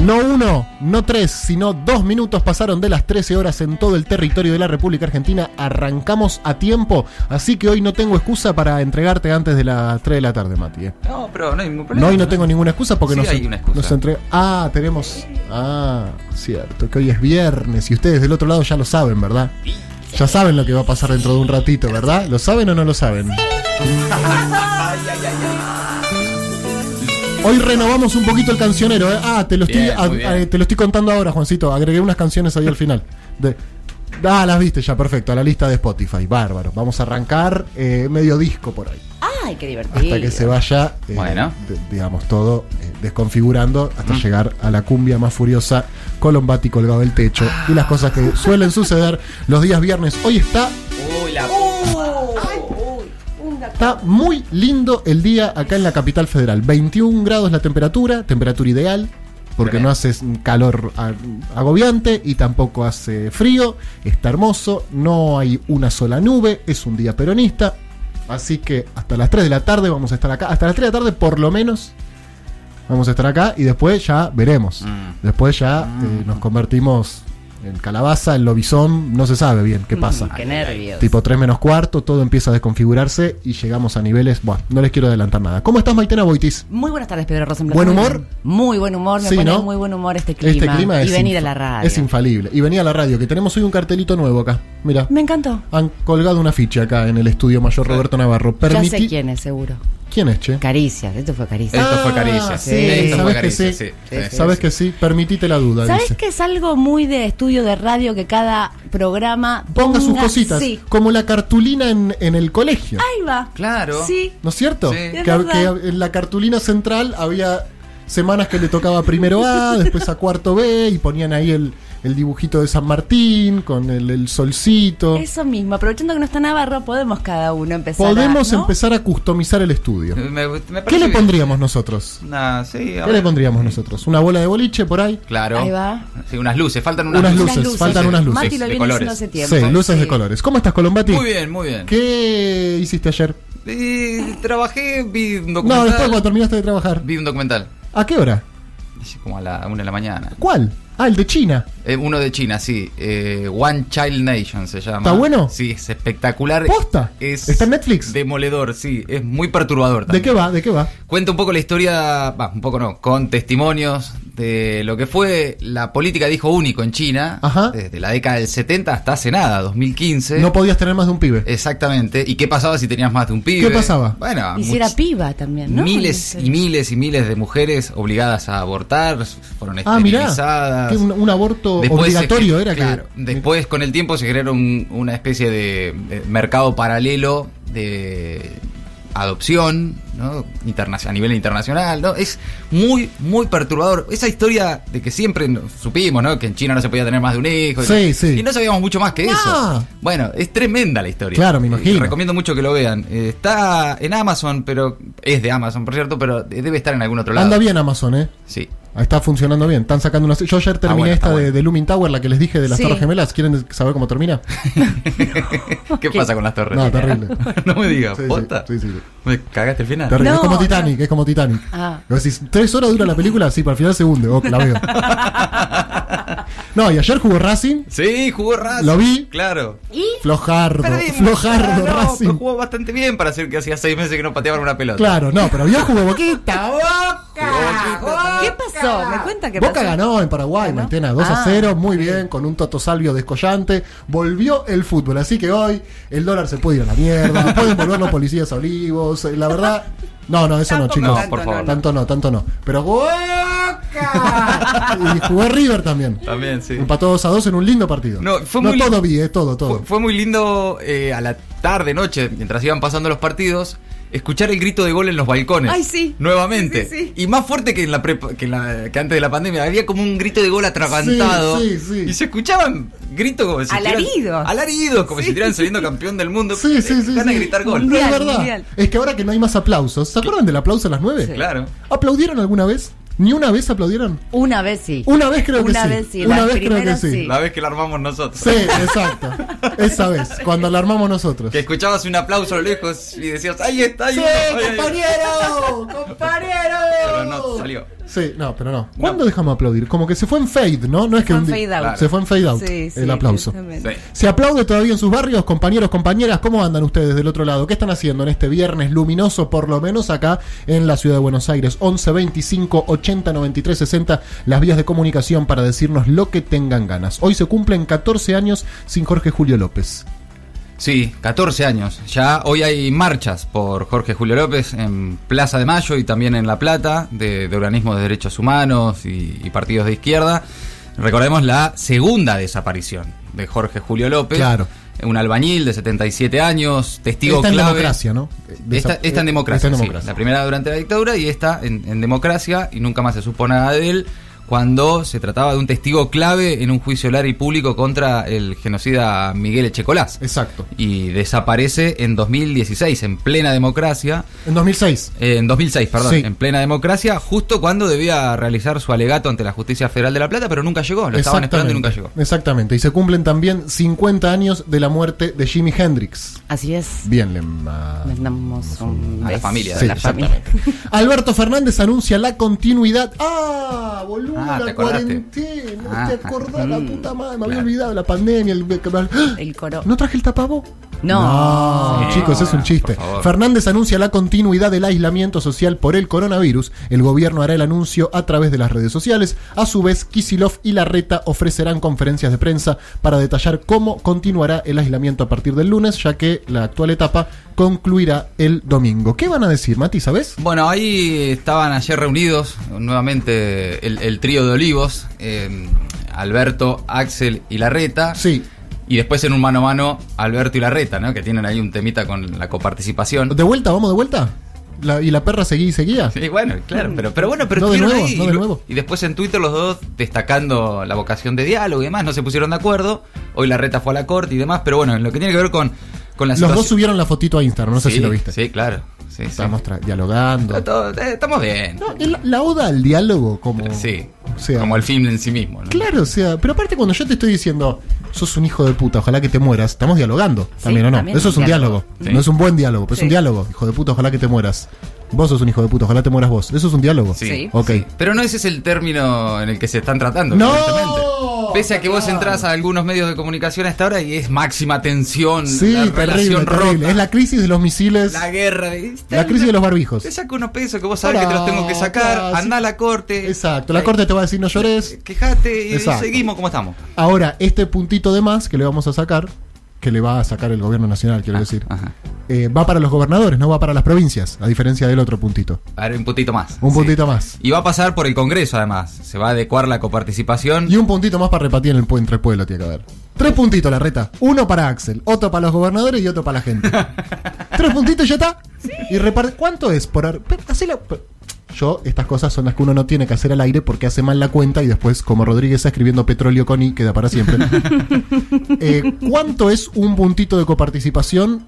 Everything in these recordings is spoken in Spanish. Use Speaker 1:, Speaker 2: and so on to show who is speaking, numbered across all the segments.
Speaker 1: No uno, no tres, sino dos minutos pasaron de las 13 horas en todo el territorio de la República Argentina. Arrancamos a tiempo, así que hoy no tengo excusa para entregarte antes de las 3 de la tarde, Mati. ¿eh?
Speaker 2: No, pero no hay ningún
Speaker 1: No,
Speaker 2: problema.
Speaker 1: hoy no tengo ninguna excusa porque
Speaker 2: Sí,
Speaker 1: nos,
Speaker 2: hay una excusa.
Speaker 1: nos entre- Ah, tenemos. Ah, cierto, que hoy es viernes y ustedes del otro lado ya lo saben, ¿verdad? Ya saben lo que va a pasar dentro de un ratito, ¿verdad? ¿Lo saben o no lo saben? Hoy renovamos un poquito el cancionero, ¿eh? Ah, te lo, estoy,
Speaker 2: Bien,
Speaker 1: a-
Speaker 2: muy bien.
Speaker 1: a- te lo estoy contando ahora, Juancito. Agregué unas canciones ahí al final. De- ah, las viste ya, perfecto. A la lista de Spotify. Bárbaro. Vamos a arrancar eh, medio disco por ahí.
Speaker 3: Ay, qué divertido.
Speaker 1: Hasta que se vaya, eh,
Speaker 2: Bueno.
Speaker 1: de- digamos, todo eh, desconfigurando hasta llegar a la cumbia más furiosa, Colombati colgado del techo y las cosas que suelen suceder los días viernes. Hoy está,
Speaker 2: Uy, la
Speaker 1: está muy lindo el día acá en la capital federal. 21 grados la temperatura, temperatura ideal. Porque no hace calor agobiante y tampoco hace frío. Está hermoso, no hay una sola nube, es un día peronista. Así que hasta las 3 de la tarde vamos a estar acá. Hasta las 3 de la tarde por lo menos vamos a estar acá y después ya veremos.
Speaker 2: Mm.
Speaker 1: Después ya eh, nos convertimos en calabaza, en lobizón, no se sabe bien qué pasa.
Speaker 3: Mm, Qué nervios.
Speaker 1: Tipo 3 menos cuarto, todo empieza a desconfigurarse y llegamos a niveles. Bueno, no les quiero adelantar nada. ¿Cómo estás, Maitena Boitis?
Speaker 3: Muy buenas tardes, Pedro Rosenblatt.
Speaker 1: ¿Buen humor?
Speaker 3: Muy buen humor, me
Speaker 1: Sí,
Speaker 3: pone
Speaker 1: ¿no?
Speaker 3: muy buen humor este clima.
Speaker 1: Este clima es.
Speaker 3: y venir a la radio.
Speaker 1: Es infalible. Y venía a la radio, que tenemos hoy un cartelito nuevo acá. Mira.
Speaker 3: Me encantó.
Speaker 1: Han colgado una ficha acá en el estudio mayor Roberto Navarro.
Speaker 3: Ya
Speaker 1: Permití-
Speaker 3: sé quién es, seguro.
Speaker 1: ¿Quién es, che?
Speaker 3: Caricias, esto fue Caricias.
Speaker 2: Esto fue
Speaker 1: Ah,
Speaker 2: caricia.
Speaker 1: sí,
Speaker 2: Esto
Speaker 1: sabes
Speaker 2: fue
Speaker 1: que sí.
Speaker 2: sí.
Speaker 3: Sí,
Speaker 2: sí,
Speaker 3: sí.
Speaker 1: ¿Sabes
Speaker 2: sí.
Speaker 1: que sí? Permitite la duda,
Speaker 3: ¿Sabes
Speaker 1: dice.
Speaker 3: que es algo muy de estudio de radio que cada programa
Speaker 1: Ponga sus cositas,
Speaker 3: Sí.
Speaker 1: como la cartulina en, en el colegio.
Speaker 3: Ahí va.
Speaker 2: Claro.
Speaker 3: Sí.
Speaker 1: ¿No es cierto?
Speaker 2: Sí.
Speaker 1: Que,
Speaker 3: Es
Speaker 1: que en la cartulina central había semanas que le tocaba primero A, después a cuarto B, y ponían ahí el, el dibujito de San Martín con el, el solcito.
Speaker 3: Eso mismo. Aprovechando que no está Navarro, podemos cada uno empezar a-
Speaker 1: Podemos
Speaker 3: ¿no?
Speaker 1: empezar a customizar el estudio.
Speaker 2: Me- me parece
Speaker 1: ¿Qué le
Speaker 2: bien.
Speaker 1: pondríamos nosotros?
Speaker 2: Nah, sí, a
Speaker 1: ¿Qué le pondríamos nosotros? ¿Una bola de boliche por ahí?
Speaker 2: Claro.
Speaker 3: Ahí va.
Speaker 2: Sí, unas luces, faltan unas,
Speaker 1: Unas
Speaker 2: luces.
Speaker 1: luces, faltan unas luces.
Speaker 3: Mati lo
Speaker 2: de
Speaker 3: viene
Speaker 2: colores.
Speaker 3: haciendo hace tiempo.
Speaker 1: Sí, luces de colores. ¿Cómo estás, Colombati?
Speaker 2: Muy bien, muy bien.
Speaker 1: ¿Qué hiciste ayer?
Speaker 2: Eh, trabajé, vi un
Speaker 1: No,
Speaker 2: documental.
Speaker 1: después cuando terminaste de trabajar.
Speaker 2: Vi un documental.
Speaker 1: ¿A qué hora?
Speaker 2: Como a la una de la mañana.
Speaker 1: ¿Cuál? Ah, el de China.
Speaker 2: Eh, uno de China, sí. Eh, One Child Nation se llama.
Speaker 1: ¿Está bueno?
Speaker 2: Sí, es espectacular.
Speaker 1: ¿Posta?
Speaker 2: Es
Speaker 1: ¿Está en Netflix?
Speaker 2: Demoledor, sí. Es muy perturbador
Speaker 1: ¿De
Speaker 2: también.
Speaker 1: qué va? ¿De qué va?
Speaker 2: Cuenta un poco la historia, va, un poco no, con testimonios de lo que fue la política de hijo único en China,
Speaker 1: Ajá.
Speaker 2: desde la década del 70 hasta hace nada, 2015.
Speaker 1: No podías tener más de un pibe.
Speaker 2: Exactamente. ¿Y qué pasaba si tenías más de un pibe?
Speaker 1: ¿Qué pasaba?
Speaker 2: Bueno,
Speaker 3: Y si era piba también, ¿no?
Speaker 2: Miles y miles y miles de mujeres obligadas a abortar, fueron
Speaker 1: Ah, mirá. Que un, un aborto
Speaker 2: Después
Speaker 1: obligatorio era
Speaker 2: claro,
Speaker 1: que.
Speaker 2: Después, con el tiempo, se un- una especie de mercado paralelo de adopción, a nivel internacional, ¿no? Es muy, muy perturbador. Esa historia de que siempre supimos, ¿no? Que en China no se podía tener más de un hijo.
Speaker 1: Sí,
Speaker 2: y,
Speaker 1: sí.
Speaker 2: Y no sabíamos mucho más que
Speaker 1: No.
Speaker 2: eso. Bueno, es tremenda la historia.
Speaker 1: Claro, me imagino.
Speaker 2: recomiendo mucho que lo vean. Eh, está en Amazon, pero es de Amazon, por cierto, pero debe estar en algún otro lado.
Speaker 1: Anda bien Amazon, ¿eh?
Speaker 2: Sí.
Speaker 1: Está funcionando bien. Están sacando una. Yo ayer terminé
Speaker 2: bueno,
Speaker 1: esta de,
Speaker 2: bueno.
Speaker 1: de Looming Tower, la que les dije de las
Speaker 3: Sí.
Speaker 1: Torres Gemelas. ¿Quieren saber cómo termina?
Speaker 2: ¿Qué pasa con las torres?
Speaker 1: No, terrible.
Speaker 2: no me digas, ¿posta?
Speaker 1: sí, sí, sí.
Speaker 2: Me cagaste el final.
Speaker 1: Terrible.
Speaker 3: No,
Speaker 1: es como
Speaker 3: no.
Speaker 1: Titanic, es como Titanic.
Speaker 3: Ah.
Speaker 1: Decís, ¿tres horas dura la película? Sí, para el final se hunde. Oh, la veo. no, y ayer jugó Racing.
Speaker 2: Sí, jugó Racing.
Speaker 1: Lo vi.
Speaker 2: Claro.
Speaker 3: ¿Y?
Speaker 1: Flojardo.
Speaker 2: Perdimos.
Speaker 1: Flojardo
Speaker 2: No,
Speaker 1: Racing.
Speaker 2: pero jugó bastante bien para hacer que hacía seis meses que no pateaban una pelota.
Speaker 1: Claro, no, pero vio jugó Boquita.
Speaker 3: ¿Qué pasó? ¿Me cuenta qué
Speaker 1: Boca
Speaker 3: pasó?
Speaker 1: ganó en Paraguay,
Speaker 3: ¿Ganó?
Speaker 1: Maitena, 2 a
Speaker 3: Ah,
Speaker 1: 0, muy bien, con un Toto Salvio descollante. Volvió el fútbol, así que hoy el dólar se puede ir a la mierda, pueden volver los policías a Olivos, eh, la verdad. No, no, eso no, chicos.
Speaker 2: No, por favor.
Speaker 1: Tanto no, tanto no. Pero Boca. y jugó River también.
Speaker 2: También, sí.
Speaker 1: Empató 2 a 2 en un lindo partido.
Speaker 2: No, fue muy
Speaker 1: todo
Speaker 2: lindo.
Speaker 1: vi, eh, todo, todo.
Speaker 2: Fue, fue muy lindo eh, a la tarde, noche, mientras iban pasando los partidos, escuchar el grito de gol en los balcones.
Speaker 3: Ay, sí.
Speaker 2: Nuevamente.
Speaker 3: Sí, sí, sí.
Speaker 2: Y más fuerte que en la, prepa- que, en la- que antes de la pandemia. Había como un grito de gol atragantado.
Speaker 1: Sí, sí, sí.
Speaker 2: Y se escuchaban gritos como si estuvieran-
Speaker 3: Alaridos.
Speaker 2: Alaridos, como
Speaker 3: Sí.
Speaker 2: si estuvieran saliendo campeón del mundo.
Speaker 1: Sí, sí, sí. Sí.
Speaker 2: de gritar gol.
Speaker 1: No, es verdad.
Speaker 3: mundial.
Speaker 1: Es que ahora que no hay más aplausos, ¿se acuerdan del aplauso a las 9?
Speaker 3: Sí.
Speaker 2: Claro.
Speaker 1: ¿Aplaudieron alguna vez? ¿Ni una vez aplaudieron?
Speaker 3: Una vez sí.
Speaker 1: Una vez creo que
Speaker 3: Una
Speaker 1: sí.
Speaker 3: vez sí,
Speaker 1: Una
Speaker 3: la
Speaker 1: vez creo que sí.
Speaker 3: sí.
Speaker 2: La vez que la armamos nosotros.
Speaker 1: Sí, exacto. Esa vez, cuando la armamos nosotros.
Speaker 2: Que escuchabas un aplauso a lo lejos y decías, ahí está, ahí
Speaker 1: ¡Sí,
Speaker 2: está, ahí, ahí".
Speaker 1: compañero! ¡Compañero!
Speaker 2: Pero no salió.
Speaker 1: Sí, no, pero no. ¿Cuándo dejamos aplaudir? Como que se fue en fade, ¿no? No es que
Speaker 3: Fue en
Speaker 1: un
Speaker 3: fade out.
Speaker 1: Se fue en fade out
Speaker 3: Sí, sí,
Speaker 1: el aplauso.
Speaker 2: Sí.
Speaker 1: ¿Se aplaude todavía en sus barrios, compañeros, compañeras? ¿Cómo andan ustedes del otro lado? ¿Qué están haciendo en este viernes luminoso, por lo menos acá en la ciudad de Buenos Aires? 11 25 80 93 60, las vías de comunicación para decirnos lo que tengan ganas. Hoy se cumplen 14 años sin Jorge Julio López.
Speaker 2: Sí, 14 años. Ya hoy hay marchas por Jorge Julio López en Plaza de Mayo y también en La Plata de, de organismos de derechos humanos y, y partidos de izquierda. Recordemos la segunda desaparición de Jorge Julio López.
Speaker 1: Claro.
Speaker 2: Un albañil de 77 años, testigo
Speaker 1: Está en
Speaker 2: clave.
Speaker 1: democracia, ¿no?
Speaker 2: Esta, esta en democracia,
Speaker 1: en
Speaker 2: sí.
Speaker 1: democracia.
Speaker 2: La primera durante la dictadura y esta en, en democracia y nunca más se supo nada de él cuando se trataba de un testigo clave en un juicio oral y público contra el genocida Miguel Echecolás.
Speaker 1: Exacto.
Speaker 2: Y desaparece en 2016, en plena democracia.
Speaker 1: En 2006.
Speaker 2: eh, en 2006, perdón,
Speaker 1: Sí.
Speaker 2: en plena democracia, justo cuando debía realizar su alegato ante la Justicia Federal de La Plata, pero nunca llegó, lo estaban esperando y nunca llegó.
Speaker 1: Exactamente. Y se cumplen también 50 años de la muerte de Jimi Hendrix.
Speaker 3: Así es.
Speaker 1: Bien, le ma-
Speaker 3: Mandamos un
Speaker 2: A la
Speaker 3: beso
Speaker 2: familia,
Speaker 3: a
Speaker 1: Sí,
Speaker 3: la familia.
Speaker 1: exactamente. Alberto Fernández anuncia la continuidad. ¡Ah! Boludo,
Speaker 2: Ah, ¿te
Speaker 1: la cuarentena.
Speaker 2: Ah.
Speaker 1: ¿Te acordás? La puta madre. Me había
Speaker 2: Claro.
Speaker 1: olvidado la pandemia. El,
Speaker 3: El coro.
Speaker 1: ¿No traje el tapabo?
Speaker 3: No.
Speaker 1: No, chicos, es un chiste. Fernández anuncia la continuidad del aislamiento social por el coronavirus. El gobierno hará el anuncio a través de las redes sociales. A su vez, Kisilov y Larreta ofrecerán conferencias de prensa para detallar cómo continuará el aislamiento a partir del lunes, ya que la actual etapa concluirá el domingo. ¿Qué van a decir, Mati, sabes?
Speaker 2: Bueno, ahí estaban ayer reunidos nuevamente el, el trío de Olivos, eh, Alberto, Axel y Larreta.
Speaker 1: Sí.
Speaker 2: Y después en un mano a mano, Alberto y Larreta, ¿no? Que tienen ahí un temita con la coparticipación.
Speaker 1: ¿De vuelta? ¿Vamos de vuelta? La- ¿Y la perra seguía y seguía?
Speaker 2: Sí, bueno, claro, pero, pero bueno, pero
Speaker 1: No de nuevo,
Speaker 2: ahí.
Speaker 1: no de nuevo.
Speaker 2: y después en Twitter los dos destacando la vocación de diálogo y demás, no se pusieron de acuerdo. Hoy Larreta fue a la corte y demás, pero bueno, en lo que tiene que ver con, con la
Speaker 1: Los dos subieron la fotito a Instagram, no sé
Speaker 2: Sí,
Speaker 1: si lo viste.
Speaker 2: Sí, claro. Sí.
Speaker 1: Estamos dialogando.
Speaker 2: Todo- eh, estamos bien.
Speaker 1: No, el- la oda al diálogo como...
Speaker 2: Sí,
Speaker 1: o sea,
Speaker 2: como el film en sí mismo. ¿no?
Speaker 1: Claro, o sea, pero aparte cuando yo te estoy diciendo, sos un hijo de puta, ojalá que te mueras, estamos dialogando, también o no.
Speaker 3: también
Speaker 1: Eso es un diálogo,
Speaker 2: Sí.
Speaker 1: no es un buen diálogo, pero es un diálogo, hijo de puta, ojalá que te mueras. Vos sos un hijo de puta, ojalá te mueras vos. Eso es un diálogo.
Speaker 2: Sí.
Speaker 3: Sí.
Speaker 1: Ok.
Speaker 2: Pero no ese es el término en el que se están tratando,
Speaker 1: ¡No!
Speaker 2: evidentemente. Pese a que vos entras a algunos medios de comunicación a esta hora y es máxima tensión,
Speaker 1: Sí,
Speaker 2: la
Speaker 1: terrible,
Speaker 2: relación
Speaker 1: terrible.
Speaker 2: rota,
Speaker 1: Es la crisis de los misiles,
Speaker 2: la guerra, de-
Speaker 1: la crisis de los barbijos.
Speaker 2: Te saco unos pesos que vos sabés que te los tengo que sacar,
Speaker 1: pará,
Speaker 2: anda
Speaker 1: sí.
Speaker 2: a la corte.
Speaker 1: Exacto, la corte te va a decir no llores.
Speaker 2: Quejate y,
Speaker 1: Exacto.
Speaker 2: seguimos como estamos.
Speaker 1: Ahora, este puntito de más que le vamos a sacar, que le va a sacar el gobierno nacional, quiero decir,
Speaker 2: Ajá.
Speaker 1: eh, va para los gobernadores, no va para las provincias, a diferencia del otro puntito.
Speaker 2: A ver, un puntito más.
Speaker 1: Un
Speaker 2: Sí.
Speaker 1: puntito más.
Speaker 2: Y va a pasar por el Congreso, además. Se va a adecuar la coparticipación.
Speaker 1: Y un puntito más para repartir en el puente entre el pueblo, tiene que haber. Tres puntitos la reta. Uno para Axel, otro para los gobernadores y otro para la gente. Tres puntitos y ya está. Y reparte. ¿Cuánto es por pero- Yo, estas cosas son las que uno no tiene que hacer al aire porque hace mal la cuenta y después, como Rodríguez está escribiendo petróleo con I, queda para siempre. Eh, ¿Cuánto es un puntito de coparticipación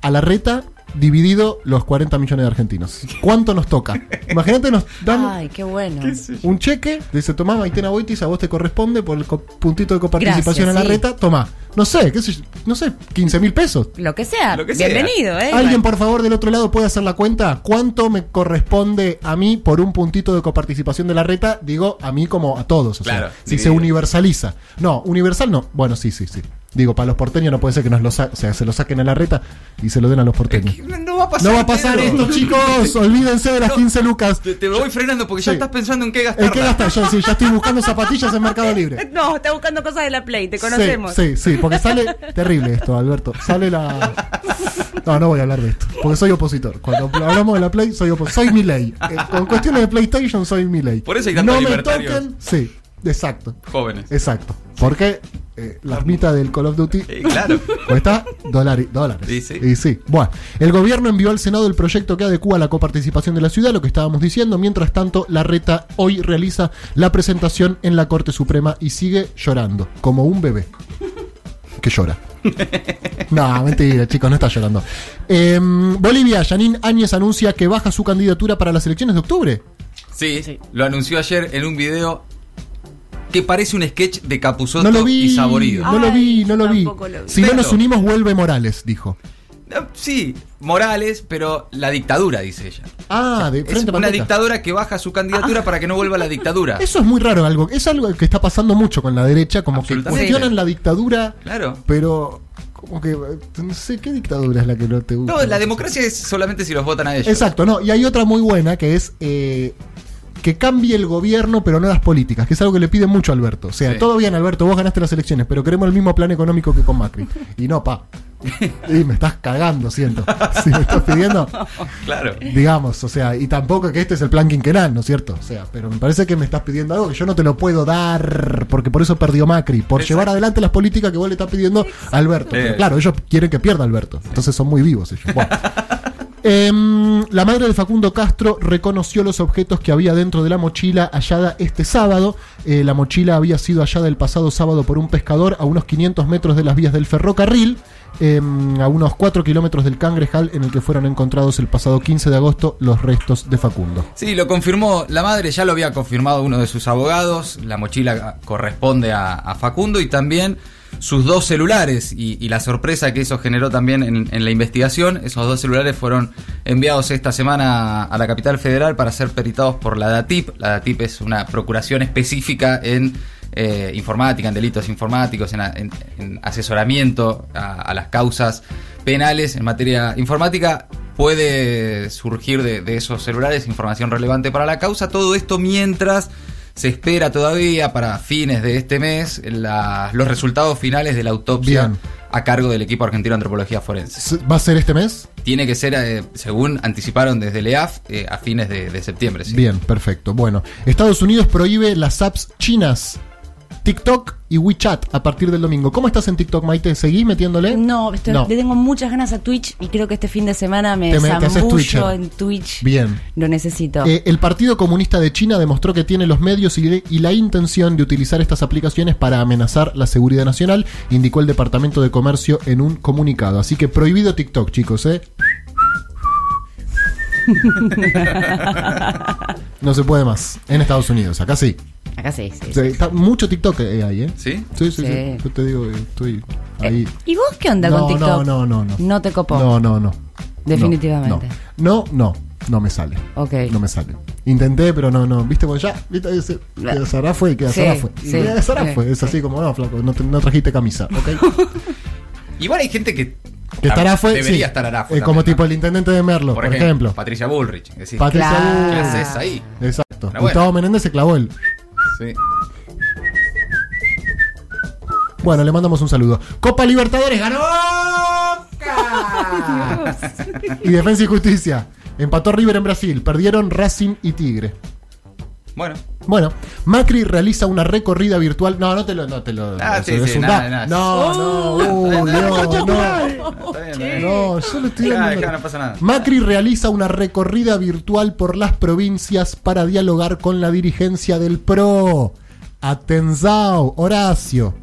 Speaker 1: a la reta dividido los 40 millones de argentinos? ¿Cuánto nos toca? Imagínate, nos dan
Speaker 3: Ay, qué bueno.
Speaker 1: un cheque, dice, tomá, Maitena Boitis, a vos te corresponde por el co- puntito de coparticipación
Speaker 3: Gracias,
Speaker 1: en la
Speaker 3: sí.
Speaker 1: reta, tomá. No sé, qué sé yo, no sé, 15 mil pesos.
Speaker 3: Lo que sea.
Speaker 2: Lo que sea.
Speaker 3: Bienvenido, ¿eh?
Speaker 1: ¿Alguien, por favor, del otro lado puede hacer la cuenta? ¿Cuánto me corresponde a mí por un puntito de coparticipación de la reta? Digo, a mí como a todos. O sea,
Speaker 2: Claro,
Speaker 1: si se universaliza. No, universal no. Bueno, sí, sí, sí. Digo, para los porteños no puede ser que nos lo o sea, se lo saquen a la reta y se lo den a los porteños.
Speaker 2: No va a pasar.
Speaker 1: No va a pasar esto, chicos. Olvídense de las
Speaker 2: No.
Speaker 1: 15 lucas.
Speaker 2: Te, te voy frenando porque ya
Speaker 1: Sí.
Speaker 2: estás pensando en qué gastar.
Speaker 1: ¿En qué gastar? Yo sí, ya estoy buscando zapatillas en Mercado Libre.
Speaker 3: No, está buscando cosas de la Play, te conocemos.
Speaker 1: Sí, sí, sí, porque sale terrible esto, Alberto. Sale la. No, no voy a hablar de esto, porque soy opositor. Cuando hablamos de la Play, soy opositor. Soy mi ley. con cuestiones de PlayStation, soy mi ley.
Speaker 2: Por eso hay tantos
Speaker 1: No me toquen. Sí, exacto.
Speaker 2: Jóvenes.
Speaker 1: Exacto. Porque eh, la mitad del Call of Duty
Speaker 2: Sí, claro.
Speaker 1: cuesta dólar- dólares.
Speaker 2: Sí, sí.
Speaker 1: Y sí. Bueno, el gobierno envió al Senado el proyecto que adecua la coparticipación de la ciudad, lo que estábamos diciendo. Mientras tanto, la reta hoy realiza la presentación en la Corte Suprema y sigue llorando, como un bebé. Que llora. No, mentira, chicos, no está llorando. Em, Bolivia, Janine Áñez anuncia que baja su candidatura para las elecciones de octubre.
Speaker 2: Sí,
Speaker 3: Sí.
Speaker 2: lo anunció ayer en un video que parece un sketch de Capuzotto
Speaker 1: No lo vi,
Speaker 2: y Saborido.
Speaker 1: no lo vi, no lo vi.
Speaker 3: lo vi.
Speaker 1: Si no nos unimos, vuelve Morales, dijo.
Speaker 2: No, Sí, Morales, pero la dictadura, dice ella.
Speaker 1: Ah, de
Speaker 2: Es
Speaker 1: frente a
Speaker 2: una dictadura que baja su candidatura para que no vuelva la dictadura.
Speaker 1: Eso es muy raro, algo. Es algo que está pasando mucho con la derecha, como que cuestionan la dictadura,
Speaker 2: Claro.
Speaker 1: pero como que no sé qué dictadura es la que no te gusta.
Speaker 2: No, la democracia es solamente si los votan a ellos.
Speaker 1: Exacto, no. Y hay otra muy buena que es eh, que cambie el gobierno, pero no las políticas, que es algo que le pide mucho a Alberto. O sea,
Speaker 2: Sí.
Speaker 1: todo bien, Alberto, vos ganaste las elecciones, pero queremos el mismo plan económico que con Macri. Y no, pa. Y me estás cagando, siento. Si me estás pidiendo,
Speaker 2: Claro.
Speaker 1: digamos, o sea, y tampoco que este es el plan quinquenal, ¿no es cierto? O sea, pero me parece que me estás pidiendo algo que yo no te lo puedo dar, porque por eso perdió Macri, por
Speaker 2: Exacto.
Speaker 1: llevar adelante las políticas que vos le estás pidiendo a Alberto. Pero claro, ellos quieren que pierda Alberto, entonces son muy vivos ellos. Bueno. Em, la madre de Facundo Castro reconoció los objetos que había dentro de la mochila hallada este sábado. Eh, la mochila había sido hallada el pasado sábado por un pescador a unos 500 metros de las vías del ferrocarril, em, a unos 4 kilómetros del Cangrejal, en el que fueron encontrados el pasado 15 de agosto los restos de Facundo.
Speaker 2: Sí, lo confirmó la madre, ya lo había confirmado uno de sus abogados. La mochila corresponde a, a Facundo y también sus dos celulares. Y, la sorpresa que eso generó también en, la investigación, esos dos celulares fueron enviados esta semana a la capital federal para ser peritados por la DATIP. La DATIP es una procuración específica en eh, informática, en delitos informáticos, en, asesoramiento a, las causas penales en materia informática. Puede surgir de esos celulares información relevante para la causa. Todo esto mientras se espera todavía para fines de este mes la- los resultados finales de la autopsia
Speaker 1: Bien.
Speaker 2: a cargo del equipo argentino de antropología forense.
Speaker 1: ¿Va a ser este mes?
Speaker 2: Tiene que ser, eh, según anticiparon desde el EAF, eh, a fines de, de septiembre. sí.
Speaker 1: Bien, perfecto. Bueno, Estados Unidos prohíbe las apps chinas, TikTok y WeChat a partir del domingo. ¿Cómo estás en TikTok, Maite? ¿Seguís metiéndole?
Speaker 3: No, estoy-
Speaker 1: No.
Speaker 3: le tengo muchas ganas a Twitch y creo que este fin de semana me
Speaker 1: Te
Speaker 3: zambullo
Speaker 1: Twitcher.
Speaker 3: en Twitch.
Speaker 1: Bien.
Speaker 3: Lo necesito.
Speaker 1: Eh, el Partido Comunista de China demostró que tiene los medios y, de- y la intención de utilizar estas aplicaciones para amenazar la seguridad nacional, indicó el Departamento de Comercio en un comunicado. Así que prohibido TikTok, chicos, ¿eh? No se puede más. En Estados Unidos, acá sí.
Speaker 3: Acá sí, sí.
Speaker 1: Está mucho TikTok eh, ahí, ¿eh?
Speaker 2: ¿Sí?
Speaker 1: Sí, sí, sí.
Speaker 3: Sí.
Speaker 1: Yo te digo, eh, estoy ahí.
Speaker 3: ¿Y vos qué onda
Speaker 1: no,
Speaker 3: con TikTok?
Speaker 1: no, no, no, no.
Speaker 3: No te copó.
Speaker 1: No, no, no.
Speaker 3: Definitivamente.
Speaker 1: No, no, no, no me sale.
Speaker 3: Ok.
Speaker 1: No me sale. Intenté, pero no, no. ¿Viste? Pues ya, ¿viste? Ese, que Sara fue, que
Speaker 3: Sí,
Speaker 1: Sara fue.
Speaker 3: sí,
Speaker 1: Que Sara fue. Es así
Speaker 3: sí.
Speaker 1: como, no, flaco, no, te- no trajiste camisa, ¿ok?
Speaker 2: Igual hay gente que,
Speaker 1: Que estará fue.
Speaker 2: debería
Speaker 1: sí.
Speaker 2: estar Arafue
Speaker 1: Eh, como tipo el intendente de Merlo, por, ejemplo.
Speaker 2: Patricia Bullrich. Decís,
Speaker 1: Patricia
Speaker 3: Claro.
Speaker 1: Bull.
Speaker 2: ¿Qué haces ahí?
Speaker 1: Exacto. Gustavo. Menéndez se clavó el.
Speaker 2: Sí.
Speaker 1: Bueno, le mandamos un saludo. Copa Libertadores ganó. Y Defensa y Justicia. Empató River en Brasil. Perdieron Racing y Tigre.
Speaker 2: Bueno,
Speaker 1: Bueno, Macri realiza una recorrida virtual. No, no te lo. No, te lo
Speaker 2: Ah, sí, sí, nada,
Speaker 1: da-
Speaker 2: nada.
Speaker 1: No, no, uy, no, no.
Speaker 2: está bien, está bien.
Speaker 1: No, yo lo estoy dando-
Speaker 2: dejá, no pasa nada.
Speaker 1: Macri realiza una recorrida virtual por las provincias para dialogar con la dirigencia del PRO. Atenzao, Horacio.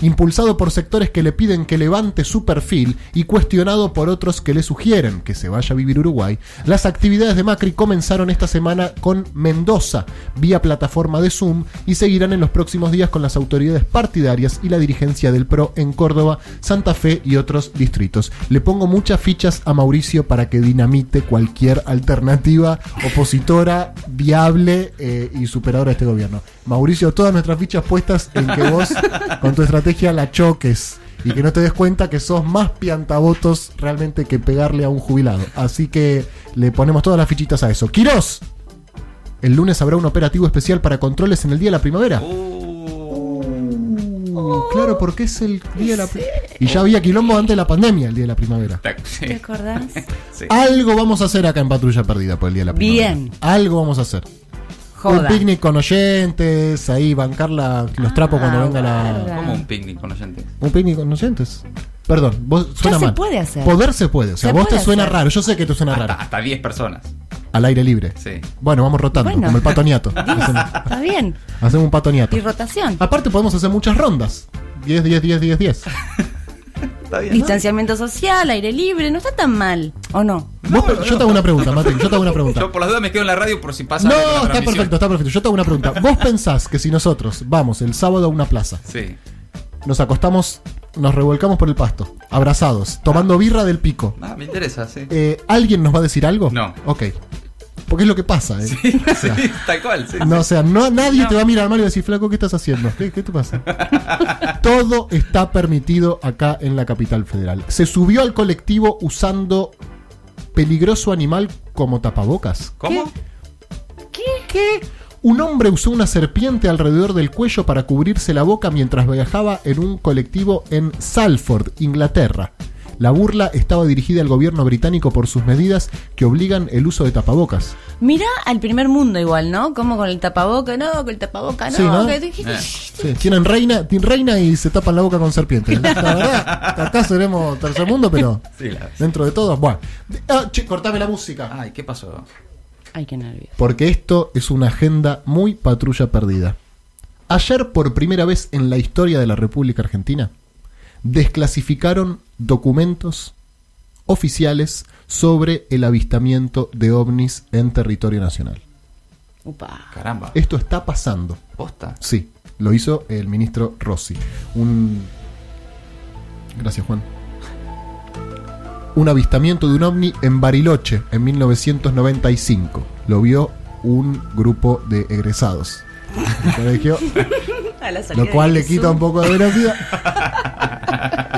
Speaker 1: Impulsado por sectores que le piden que levante su perfil y cuestionado por otros que le sugieren que se vaya a vivir a Uruguay, las actividades de Macri comenzaron esta semana con Mendoza, vía plataforma de Zoom, y seguirán en los próximos días con las autoridades partidarias y la dirigencia del PRO en Córdoba, Santa Fe y otros distritos. Le pongo muchas fichas a Mauricio para que dinamite cualquier alternativa opositora, viable eh, y superadora de este gobierno. Mauricio, todas nuestras fichas puestas en que vos con tu estrategia la choques y que no te des cuenta que sos más piantavotos realmente que pegarle a un jubilado. Así que le ponemos todas las fichitas a eso. Quirós, el lunes habrá un operativo especial para controles en el día de la primavera. Uh, claro, porque es el día de la primavera. Y ya había quilombo antes de la pandemia, el día de la primavera.
Speaker 3: ¿Te acordás?
Speaker 2: Sí.
Speaker 1: Algo vamos a hacer acá en Patrulla Perdida por el día de la primavera.
Speaker 3: Bien.
Speaker 1: Algo vamos a hacer. Un
Speaker 3: Joda.
Speaker 1: picnic con oyentes, ahí bancar la- los trapos cuando venga la.
Speaker 2: Como un picnic con oyentes.
Speaker 1: Un picnic con oyentes. Perdón, vos suena
Speaker 3: se
Speaker 1: mal.
Speaker 3: puede hacer.
Speaker 1: Poder se puede. O sea,
Speaker 3: Se
Speaker 1: vos te
Speaker 3: puede
Speaker 1: suena
Speaker 3: hacer.
Speaker 1: raro. Yo sé que te suena
Speaker 2: Hasta,
Speaker 1: raro.
Speaker 2: hasta 10 personas.
Speaker 1: Al aire libre.
Speaker 2: Sí.
Speaker 1: Bueno, vamos rotando,
Speaker 3: Bueno.
Speaker 1: como el patoniato. hacemos,
Speaker 3: Está bien.
Speaker 1: hacemos un patoniato.
Speaker 3: Y rotación.
Speaker 1: Aparte podemos hacer muchas rondas. 10, 10, 10, 10, 10.
Speaker 2: Está bien.
Speaker 3: Distanciamiento social, aire libre, no está tan mal. ¿O no?
Speaker 1: Yo te hago una pregunta, Mate, yo te hago una pregunta.
Speaker 2: Yo por las dudas me quedo en la radio por si pasa
Speaker 1: No, está
Speaker 2: transmisión.
Speaker 1: perfecto, está perfecto. Yo te hago una pregunta. ¿Vos pensás que si nosotros vamos el sábado a una plaza,
Speaker 2: Sí.
Speaker 1: nos acostamos, nos revolcamos por el pasto, abrazados, tomando birra del pico,
Speaker 2: Ah, me interesa, sí.
Speaker 1: eh, ¿alguien nos va a decir algo?
Speaker 2: No.
Speaker 1: Ok. Porque es lo que pasa, ¿eh? O sea,
Speaker 2: Sí, tal cual, sí.
Speaker 1: No, o sea, no, nadie
Speaker 2: No.
Speaker 1: te va a mirar mal y decir, flaco, ¿qué estás haciendo? ¿Qué, qué te pasa? Todo está permitido acá en la capital federal. Se subió al colectivo usando peligroso animal como tapabocas.
Speaker 2: ¿Cómo?
Speaker 1: ¿Qué? Un hombre usó una serpiente alrededor del cuello para cubrirse la boca mientras viajaba en un colectivo en Salford, Inglaterra. La burla estaba dirigida al gobierno británico por sus medidas que obligan el uso de tapabocas.
Speaker 3: Mirá al primer mundo igual, ¿no? Como con el tapaboca, no, con el tapaboca, no.
Speaker 1: Sí, ¿no?
Speaker 3: que dijiste-
Speaker 2: Eh.
Speaker 1: Sí, tienen reina, tienen reina y se tapan la boca con serpiente. La verdad, acá seremos tercer mundo, pero
Speaker 2: Sí, la-
Speaker 1: dentro de todo, bueno. Ah, che, cortame la música.
Speaker 2: Ay, ¿qué pasó?
Speaker 3: Ay, qué nervios.
Speaker 1: Porque esto es una agenda muy patrulla perdida. Ayer, por primera vez en la historia de la República Argentina, desclasificaron documentos oficiales sobre el avistamiento de ovnis en territorio nacional.
Speaker 3: Upa.
Speaker 2: Caramba.
Speaker 1: Esto está pasando.
Speaker 2: ¿Posta?
Speaker 1: Sí, lo hizo el ministro Rossi. Un. Gracias, Juan. Un avistamiento de un ovni en Bariloche en 1995. Lo vio un grupo de egresados colegio, lo cual le quita un poco de veracidad.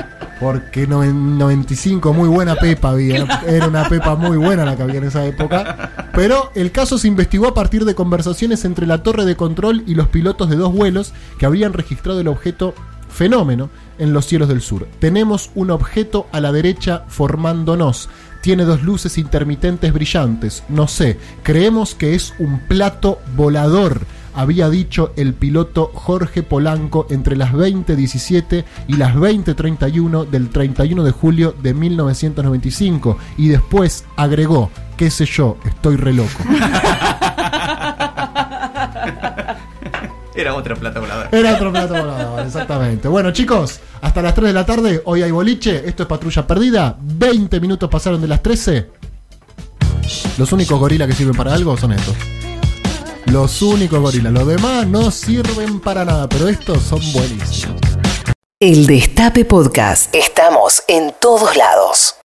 Speaker 1: Porque en 95 muy buena pepa había, era una pepa muy buena la que había en esa época. Pero el caso se investigó a partir de conversaciones entre la torre de control y los pilotos de dos vuelos que habrían registrado el objeto fenómeno en los cielos del sur. Tenemos un objeto a la derecha formándonos. Tiene dos luces intermitentes brillantes. No sé, creemos que es un plato volador había dicho el piloto Jorge Polanco entre las 20.17 y las 20.31 del 31 de julio de 1995 y después agregó, qué sé yo, estoy re loco.
Speaker 2: Era otra plata voladora.
Speaker 1: Era otro plato volador, exactamente. Bueno chicos, hasta las 3 de la tarde, hoy hay boliche, esto es Patrulla Perdida, 20 minutos pasaron de las 13. Los únicos gorilas que sirven para algo son estos. Los únicos gorilas, los demás no sirven para nada, pero estos son buenísimos.
Speaker 4: El Destape Podcast. Estamos en todos lados.